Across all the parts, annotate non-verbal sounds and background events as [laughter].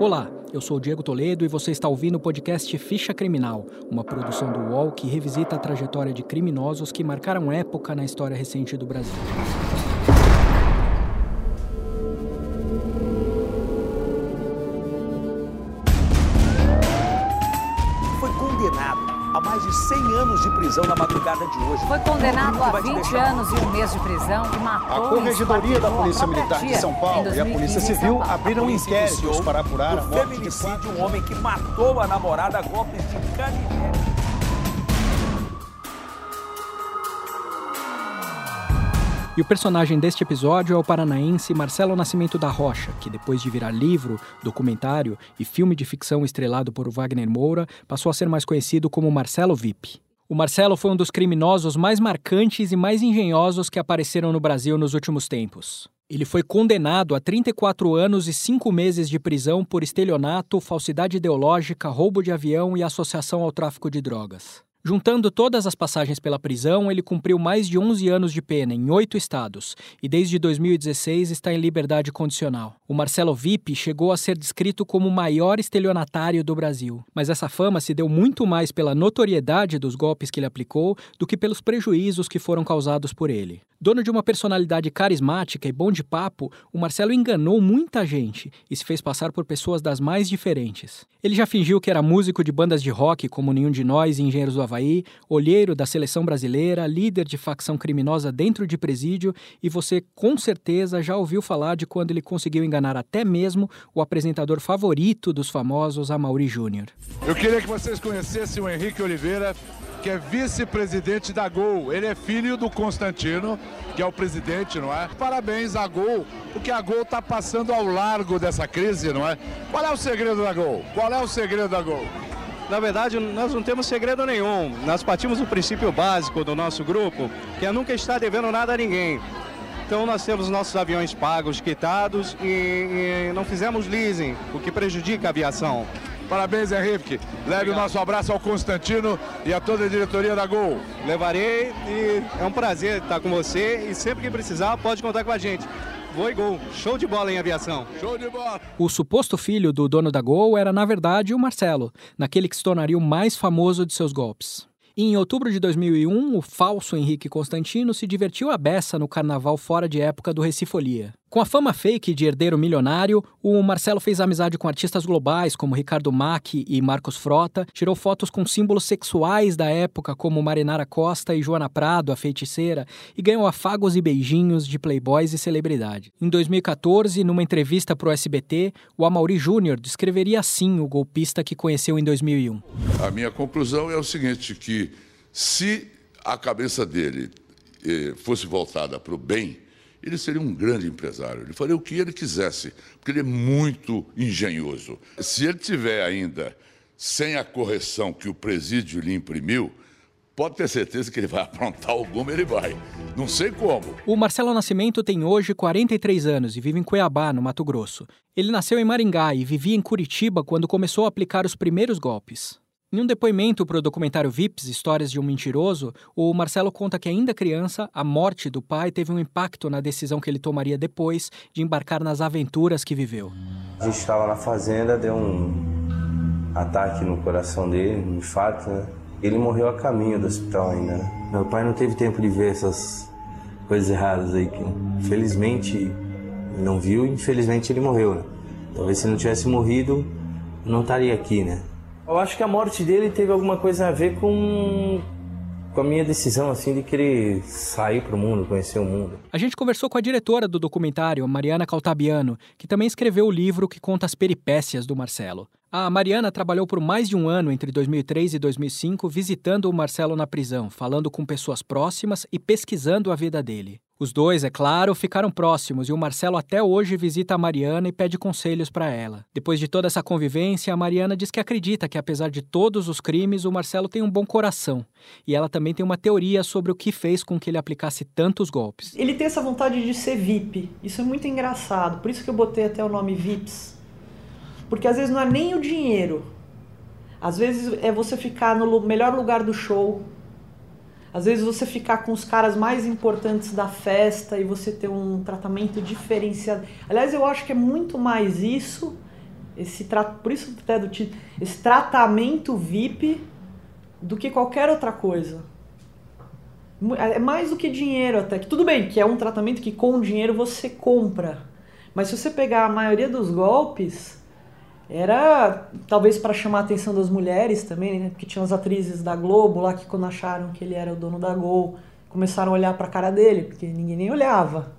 Olá, eu sou Diego Toledo e você está ouvindo o podcast Ficha Criminal, uma produção do UOL que revisita a trajetória de criminosos que marcaram época na história recente do Brasil. 100 anos de prisão na madrugada de hoje. Foi condenado a Vai te 20 deixar. anos e um mês de prisão e matou A Corregedoria da Polícia Militar de São Paulo e a 2015 Polícia Civil abriram inquéritos para apurar a o morte de feminicídio quatro de um homem que matou a namorada a golpes de canivete. E o personagem deste episódio é o paranaense Marcelo Nascimento da Rocha, que depois de virar livro, documentário e filme de ficção estrelado por Wagner Moura, passou a ser mais conhecido como Marcelo VIP. O Marcelo foi um dos criminosos mais marcantes e mais engenhosos que apareceram no Brasil nos últimos tempos. Ele foi condenado a 34 anos e 5 meses de prisão por estelionato, falsidade ideológica, roubo de avião e associação ao tráfico de drogas. Juntando todas as passagens pela prisão, ele cumpriu mais de 11 anos de pena em oito estados e desde 2016 está em liberdade condicional. O Marcelo Vip chegou a ser descrito como o maior estelionatário do Brasil, mas essa fama se deu muito mais pela notoriedade dos golpes que ele aplicou do que pelos prejuízos que foram causados por ele. Dono de uma personalidade carismática e bom de papo, o Marcelo enganou muita gente e se fez passar por pessoas das mais diferentes. Ele já fingiu que era músico de bandas de rock como Nenhum de Nós e Engenheiros do Havaí, olheiro da seleção brasileira, líder de facção criminosa dentro de presídio e você com certeza já ouviu falar de quando ele conseguiu enganar até mesmo o apresentador favorito dos famosos, Amaury Júnior. Eu queria que vocês conhecessem o Henrique Oliveira, que é vice-presidente da Gol. Ele é filho do Constantino, que é o presidente, não é? Parabéns à Gol, porque a Gol está passando ao largo dessa crise, não é? Qual é o segredo da Gol? Qual é o segredo da Gol? Na verdade, nós não temos segredo nenhum. Nós partimos do princípio básico do nosso grupo, que é nunca estar devendo nada a ninguém. Então nós temos nossos aviões pagos, quitados e, e não fizemos leasing, o que prejudica a aviação. Parabéns, Henrique. Leve o nosso abraço ao Constantino e a toda a diretoria da Gol. Levarei e é um prazer estar com você e sempre que precisar pode contar com a gente. Vou e gol. Show de bola em aviação. Show de bola! O suposto filho do dono da Gol era, na verdade, o Marcelo, naquele que se tornaria o mais famoso de seus golpes. E em outubro de 2001, o falso Henrique Constantino se divertiu à beça no carnaval fora de época do Recifolia. Com a fama fake de herdeiro milionário, o Marcelo fez amizade com artistas globais como Ricardo Mack e Marcos Frota, tirou fotos com símbolos sexuais da época como Marinara Costa e Joana Prado, a feiticeira, e ganhou afagos e beijinhos de playboys e celebridade. Em 2014, numa entrevista para o SBT, o Amaury Júnior descreveria assim o golpista que conheceu em 2001. A minha conclusão é o seguinte, que se a cabeça dele eh, fosse voltada para o bem, ele seria um grande empresário. Ele faria o que ele quisesse, porque ele é muito engenhoso. Se ele tiver ainda sem a correção que o presídio lhe imprimiu, pode ter certeza que ele vai [laughs] aprontar alguma, ele vai. Não sei como. O Marcelo Nascimento tem hoje 43 anos e vive em Cuiabá, no Mato Grosso. Ele nasceu em Maringá e vivia em Curitiba quando começou a aplicar os primeiros golpes. Em um depoimento para o documentário Vips Histórias de um Mentiroso, o Marcelo conta que, ainda criança, a morte do pai teve um impacto na decisão que ele tomaria depois de embarcar nas aventuras que viveu. A gente estava na fazenda, deu um ataque no coração dele, um infarto, né? Ele morreu a caminho do hospital ainda, né? Meu pai não teve tempo de ver essas coisas erradas aí que, infelizmente, não viu e infelizmente ele morreu, né? Talvez se não tivesse morrido, não estaria aqui, né? Eu acho que a morte dele teve alguma coisa a ver com com a minha decisão assim de querer sair pro mundo, conhecer o mundo. A gente conversou com a diretora do documentário, Mariana Caltabiano, que também escreveu o livro que conta as peripécias do Marcelo. A Mariana trabalhou por mais de um ano entre 2003 e 2005 visitando o Marcelo na prisão, falando com pessoas próximas e pesquisando a vida dele. Os dois, é claro, ficaram próximos e o Marcelo até hoje visita a Mariana e pede conselhos para ela. Depois de toda essa convivência, a Mariana diz que acredita que, apesar de todos os crimes, o Marcelo tem um bom coração. E ela também tem uma teoria sobre o que fez com que ele aplicasse tantos golpes. Ele tem essa vontade de ser VIP. Isso é muito engraçado. Por isso que eu botei até o nome VIPs. Porque às vezes não é nem o dinheiro. Às vezes é você ficar no melhor lugar do show. Às vezes você ficar com os caras mais importantes da festa e você ter um tratamento diferenciado. Aliás, eu acho que é muito mais isso. esse por isso até do título, esse tratamento VIP do que qualquer outra coisa. É mais do que dinheiro até. Que tudo bem, que é um tratamento que com dinheiro você compra. Mas se você pegar a maioria dos golpes, era talvez para chamar a atenção das mulheres também, né? Porque tinha as atrizes da Globo lá que quando acharam que ele era o dono da Gol, começaram a olhar para a cara dele, porque ninguém nem olhava,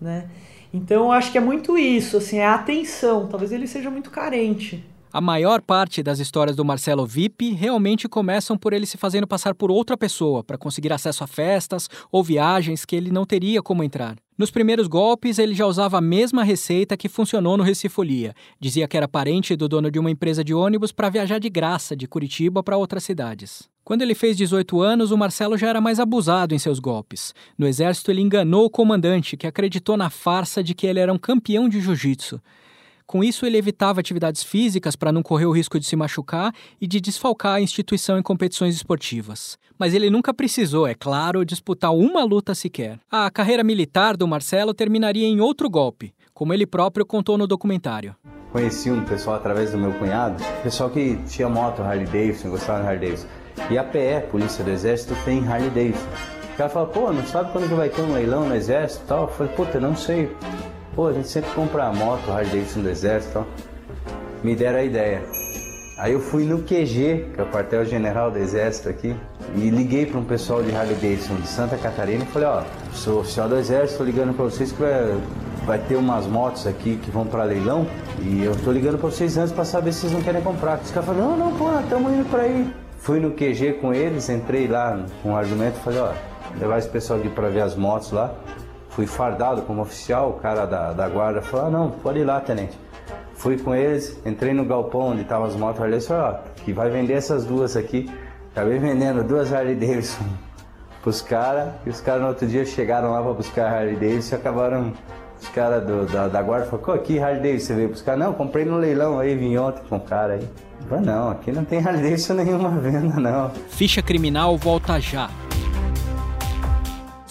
né? Então acho que é muito isso, assim, é a atenção. Talvez ele seja muito carente. A maior parte das histórias do Marcelo VIP realmente começam por ele se fazendo passar por outra pessoa para conseguir acesso a festas ou viagens que ele não teria como entrar. Nos primeiros golpes, ele já usava a mesma receita que funcionou no Recifolia. Dizia que era parente do dono de uma empresa de ônibus para viajar de graça de Curitiba para outras cidades. Quando ele fez 18 anos, o Marcelo já era mais abusado em seus golpes. No exército, ele enganou o comandante, que acreditou na farsa de que ele era um campeão de jiu-jitsu. Com isso, ele evitava atividades físicas para não correr o risco de se machucar e de desfalcar a instituição em competições esportivas. Mas ele nunca precisou, é claro, disputar uma luta sequer. A carreira militar do Marcelo terminaria em outro golpe, como ele próprio contou no documentário. Conheci um pessoal através do meu cunhado, pessoal que tinha moto Harley Davidson, gostava de Harley Davidson. E a PE, Polícia do Exército, tem Harley Davidson. O cara fala, pô, não sabe quando que vai ter um leilão no Exército e tal? Eu falei, puta, não sei. Pô, a gente sempre compra moto, Harley Davidson do Exército. Me deram a ideia. Aí eu fui no QG, que é o quartel general do Exército aqui, e liguei para um pessoal de Harley Davidson de Santa Catarina e falei, ó, sou oficial do Exército, tô ligando para vocês que vai, vai ter umas motos aqui que vão para leilão e eu tô ligando para vocês antes para saber se vocês não querem comprar. Os caras falaram, não, não, pô, estamos indo para aí. Fui no QG com eles, entrei lá com um argumento e falei, ó, levar esse pessoal aqui para ver as motos lá fui fardado como oficial, o cara da, da guarda falou, ah, não, pode ir lá, tenente. Fui com eles, entrei no galpão onde estavam as motos Harley, falei, ó, que vai vender essas duas aqui. Acabei vendendo duas Harley Davidson [laughs] pros caras, e os caras no outro dia chegaram lá para buscar a Harley Davidson e acabaram, os caras da, da guarda falaram, aqui Harley Davidson você veio buscar? Não, comprei no leilão aí, vim ontem com o cara aí. falei, não, aqui não tem Harley Davidson nenhuma venda não. Ficha Criminal volta já.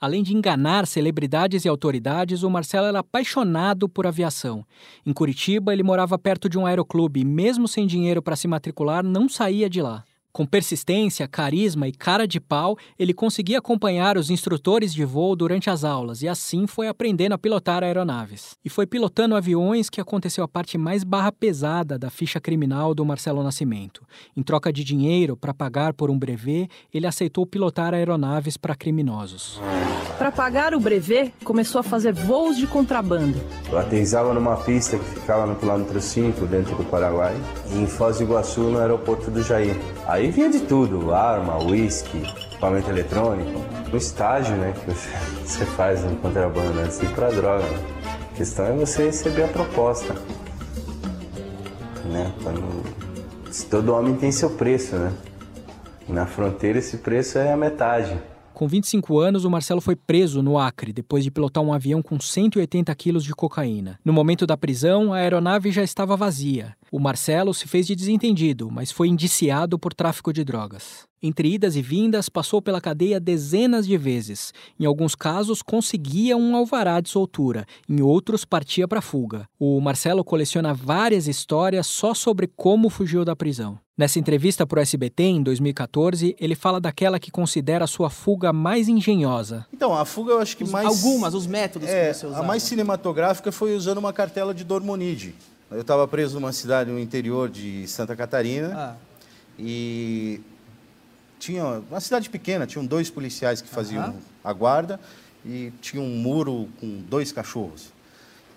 Além de enganar celebridades e autoridades, o Marcelo era apaixonado por aviação. Em Curitiba, ele morava perto de um aeroclube e, mesmo sem dinheiro para se matricular, não saía de lá. Com persistência, carisma e cara de pau, ele conseguia acompanhar os instrutores de voo durante as aulas e assim foi aprendendo a pilotar aeronaves. E foi pilotando aviões que aconteceu a parte mais barra pesada da ficha criminal do Marcelo Nascimento. Em troca de dinheiro para pagar por um brevet, ele aceitou pilotar aeronaves para criminosos. Para pagar o brevet, começou a fazer voos de contrabando. Eu aterrissava numa pista que ficava no quilômetro 5, dentro do Paraguai, em Foz do Iguaçu, no aeroporto do Jair. Aí vinha de tudo, arma, uísque, equipamento eletrônico. O estágio, né, que você [laughs] faz no contrabando, assim, pra droga. A questão é você receber a proposta. Né? Quando... Todo homem tem seu preço, né? Na fronteira esse preço é a metade. Com 25 anos, o Marcelo foi preso no Acre depois de pilotar um avião com 180 quilos de cocaína. No momento da prisão, a aeronave já estava vazia. O Marcelo se fez de desentendido, mas foi indiciado por tráfico de drogas. Entre idas e vindas, passou pela cadeia dezenas de vezes. Em alguns casos, conseguia um alvará de soltura, em outros, partia para fuga. O Marcelo coleciona várias histórias só sobre como fugiu da prisão. Nessa entrevista para o SBT, em 2014, ele fala daquela que considera a sua fuga mais engenhosa. Então, a fuga eu acho que os, mais. Algumas, os métodos é, que você usava. A mais cinematográfica foi usando uma cartela de Dormonide. Eu estava preso numa cidade no interior de Santa Catarina ah. e tinha uma cidade pequena, tinham dois policiais que faziam a guarda e tinha um muro com dois cachorros.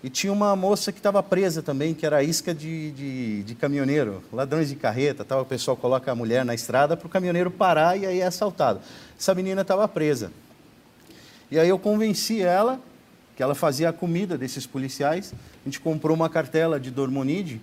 E tinha uma moça que estava presa também, que era isca de, de, de, caminhoneiro, ladrões de carreta, tal. o pessoal coloca a mulher na estrada para o caminhoneiro parar e aí é assaltado. Essa menina estava presa. E aí eu convenci ela, que ela fazia a comida desses policiais, a gente comprou uma cartela de dormonide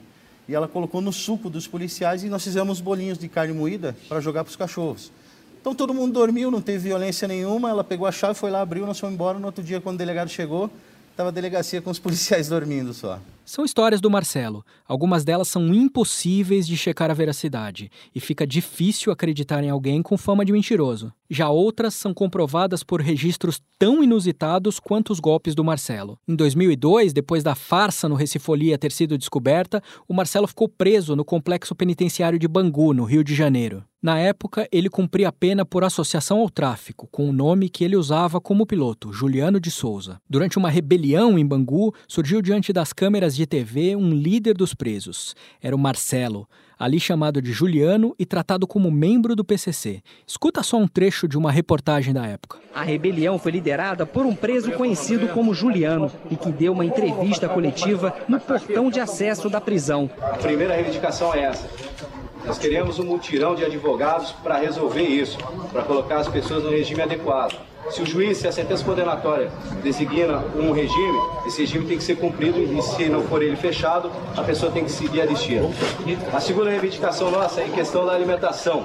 e ela colocou no suco dos policiais e nós fizemos bolinhos de carne moída para jogar para os cachorros. Então todo mundo dormiu, não teve violência nenhuma. Ela pegou a chave, foi lá, abriu, nós fomos embora. No outro dia, quando o delegado chegou, estava a delegacia com os [laughs] policiais dormindo só. São histórias do Marcelo. Algumas delas são impossíveis de checar a veracidade e fica difícil acreditar em alguém com fama de mentiroso. Já outras são comprovadas por registros tão inusitados quanto os golpes do Marcelo. Em 2002, depois da farsa no Recifolia ter sido descoberta, o Marcelo ficou preso no complexo penitenciário de Bangu, no Rio de Janeiro. Na época, ele cumpria a pena por associação ao tráfico, com o nome que ele usava como piloto, Juliano de Souza. Durante uma rebelião em Bangu, surgiu diante das câmeras de TV um líder dos presos. Era o Marcelo, ali chamado de Juliano e tratado como membro do PCC. Escuta só um trecho de uma reportagem da época. A rebelião foi liderada por um preso conhecido como Juliano e que deu uma entrevista coletiva no portão de acesso da prisão. A primeira reivindicação é essa nós queremos um mutirão de advogados para resolver isso, para colocar as pessoas no regime adequado. Se o juiz, se a sentença condenatória designa um regime, esse regime tem que ser cumprido e se não for ele fechado, a pessoa tem que seguir a destino. A segunda reivindicação nossa é em questão da alimentação.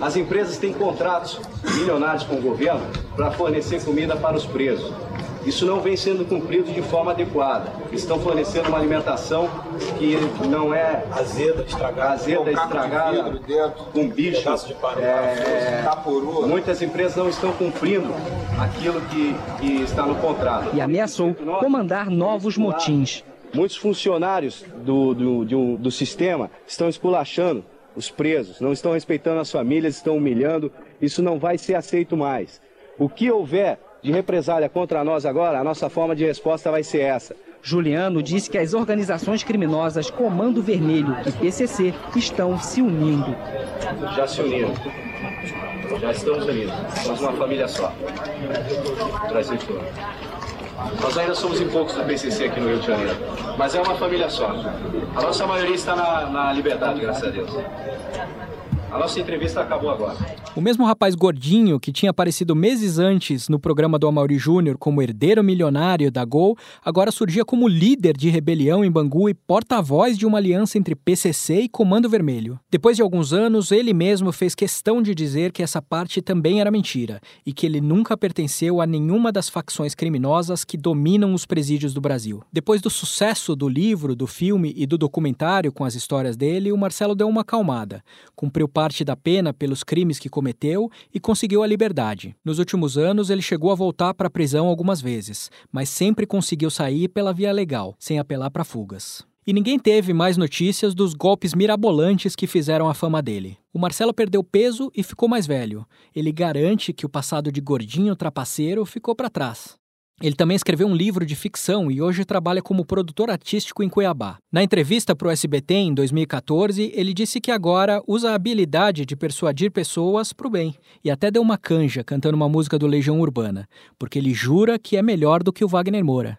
As empresas têm contratos milionários com o governo para fornecer comida para os presos. Isso não vem sendo cumprido de forma adequada. Estão fornecendo uma alimentação que não é azeda, estragada, azeda, estragada, dentro, com bicho. De é, muitas empresas não estão cumprindo aquilo que, que está no contrato. E ameaçou comandar novos motins. Muitos funcionários do, do, do, do sistema estão esculachando os presos, não estão respeitando as famílias, estão humilhando. Isso não vai ser aceito mais. O que houver de represália contra nós agora, a nossa forma de resposta vai ser essa. Juliano disse que as organizações criminosas Comando Vermelho e PCC estão se unindo. Já se uniram. Já estamos unidos. Somos uma família só. Brasil todo. Nós ainda somos em poucos do PCC aqui no Rio de Janeiro, mas é uma família só. A nossa maioria está na, na liberdade, graças a Deus. A nossa entrevista acabou agora. O mesmo rapaz gordinho que tinha aparecido meses antes no programa do Amaury Júnior como herdeiro milionário da Gol, agora surgia como líder de rebelião em Bangu e porta-voz de uma aliança entre PCC e Comando Vermelho. Depois de alguns anos, ele mesmo fez questão de dizer que essa parte também era mentira e que ele nunca pertenceu a nenhuma das facções criminosas que dominam os presídios do Brasil. Depois do sucesso do livro, do filme e do documentário com as histórias dele, o Marcelo deu uma acalmada. Cumpriu parte da pena pelos crimes que cometeu e conseguiu a liberdade. Nos últimos anos, ele chegou a voltar para a prisão algumas vezes, mas sempre conseguiu sair pela via legal, sem apelar para fugas. E ninguém teve mais notícias dos golpes mirabolantes que fizeram a fama dele. O Marcelo perdeu peso e ficou mais velho. Ele garante que o passado de gordinho trapaceiro ficou para trás. Ele também escreveu um livro de ficção e hoje trabalha como produtor artístico em Cuiabá. Na entrevista para o SBT em 2014, ele disse que agora usa a habilidade de persuadir pessoas para o bem e até deu uma canja cantando uma música do Legião Urbana, porque ele jura que é melhor do que o Wagner Moura.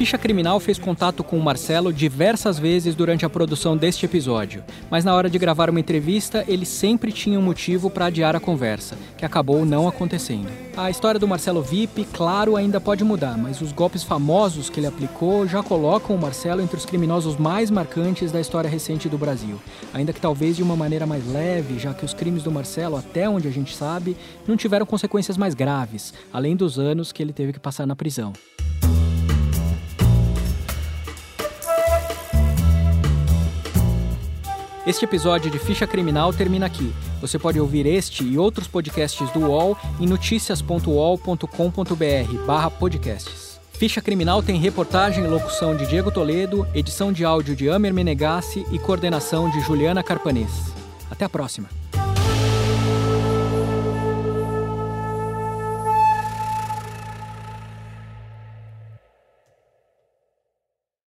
Ficha Criminal fez contato com o Marcelo diversas vezes durante a produção deste episódio, mas na hora de gravar uma entrevista, ele sempre tinha um motivo para adiar a conversa, que acabou não acontecendo. A história do Marcelo VIP, claro, ainda pode mudar, mas os golpes famosos que ele aplicou já colocam o Marcelo entre os criminosos mais marcantes da história recente do Brasil, ainda que talvez de uma maneira mais leve, já que os crimes do Marcelo, até onde a gente sabe, não tiveram consequências mais graves, além dos anos que ele teve que passar na prisão. Este episódio de Ficha Criminal termina aqui. Você pode ouvir este e outros podcasts do UOL em noticias.uol.com.br podcasts. Ficha Criminal tem reportagem e locução de Diego Toledo, edição de áudio de Amer Menegassi e coordenação de Juliana Carpanês. Até a próxima.